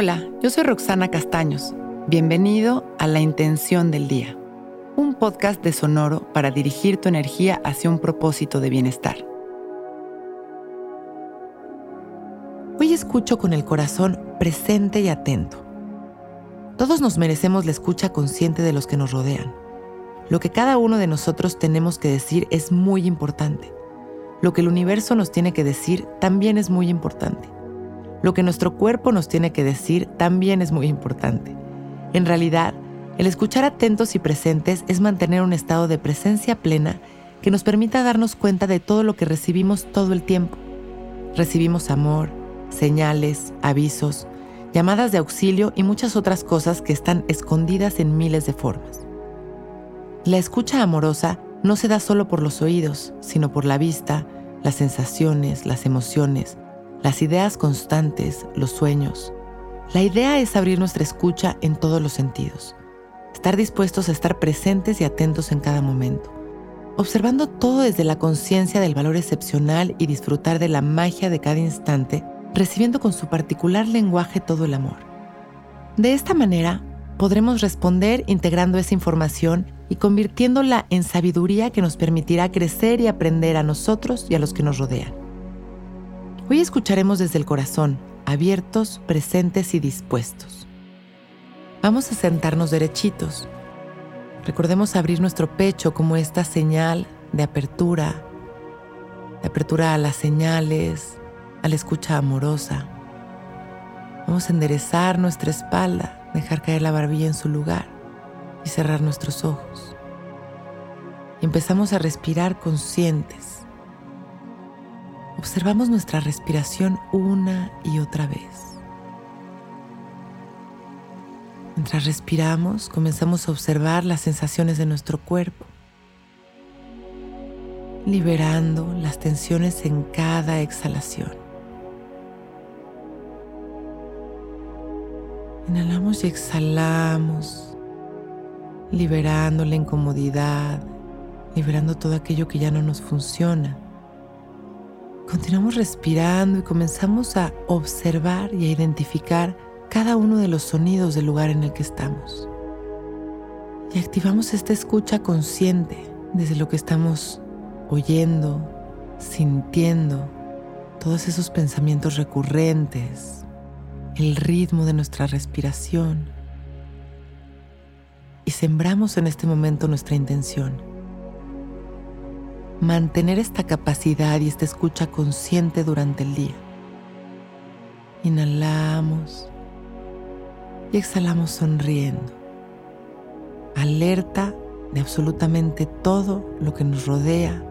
Hola, yo soy Roxana Castaños. Bienvenido a La Intención del Día, un podcast de Sonoro para dirigir tu energía hacia un propósito de bienestar. Hoy escucho con el corazón presente y atento. Todos nos merecemos la escucha consciente de los que nos rodean. Lo que cada uno de nosotros tenemos que decir es muy importante. Lo que el universo nos tiene que decir también es muy importante. Lo que nuestro cuerpo nos tiene que decir también es muy importante. En realidad, el escuchar atentos y presentes es mantener un estado de presencia plena que nos permita darnos cuenta de todo lo que recibimos todo el tiempo. Recibimos amor, señales, avisos, llamadas de auxilio y muchas otras cosas que están escondidas en miles de formas. La escucha amorosa no se da solo por los oídos, sino por la vista, las sensaciones, las emociones, las ideas constantes, los sueños. La idea es abrir nuestra escucha en todos los sentidos, estar dispuestos a estar presentes y atentos en cada momento, observando todo desde la conciencia del valor excepcional y disfrutar de la magia de cada instante, recibiendo con su particular lenguaje todo el amor. De esta manera, podremos responder integrando esa información y convirtiéndola en sabiduría que nos permitirá crecer y aprender a nosotros y a los que nos rodean. Hoy escucharemos desde el corazón, abiertos, presentes y dispuestos. Vamos a sentarnos derechitos. Recordemos abrir nuestro pecho como esta señal de apertura, de apertura a las señales, a la escucha amorosa. Vamos a enderezar nuestra espalda, dejar caer la barbilla en su lugar y cerrar nuestros ojos. Empezamos a respirar conscientes observamos nuestra respiración una y otra vez. Mientras respiramos, comenzamos a observar las sensaciones de nuestro cuerpo, liberando las tensiones en cada exhalación. Inhalamos y exhalamos, liberando la incomodidad, liberando todo aquello que ya no nos funciona Continuamos respirando y comenzamos a observar y a identificar cada uno de los sonidos del lugar en el que estamos. Y activamos esta escucha consciente desde lo que estamos oyendo, sintiendo, todos esos pensamientos recurrentes, el ritmo de nuestra respiración. Y sembramos en este momento nuestra intención mantener esta capacidad y esta escucha consciente durante el día. Inhalamos y exhalamos sonriendo, alerta de absolutamente todo lo que nos rodea,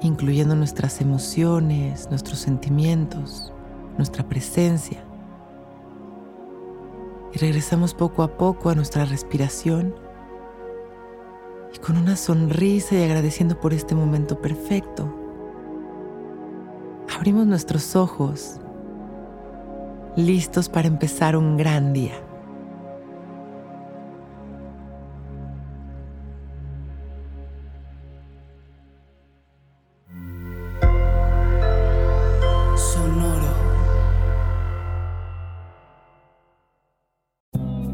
incluyendo nuestras emociones, nuestros sentimientos, nuestra presencia. Y regresamos poco a poco a nuestra respiración con una sonrisa y agradeciendo por este momento perfecto, abrimos nuestros ojos, listos para empezar un gran día.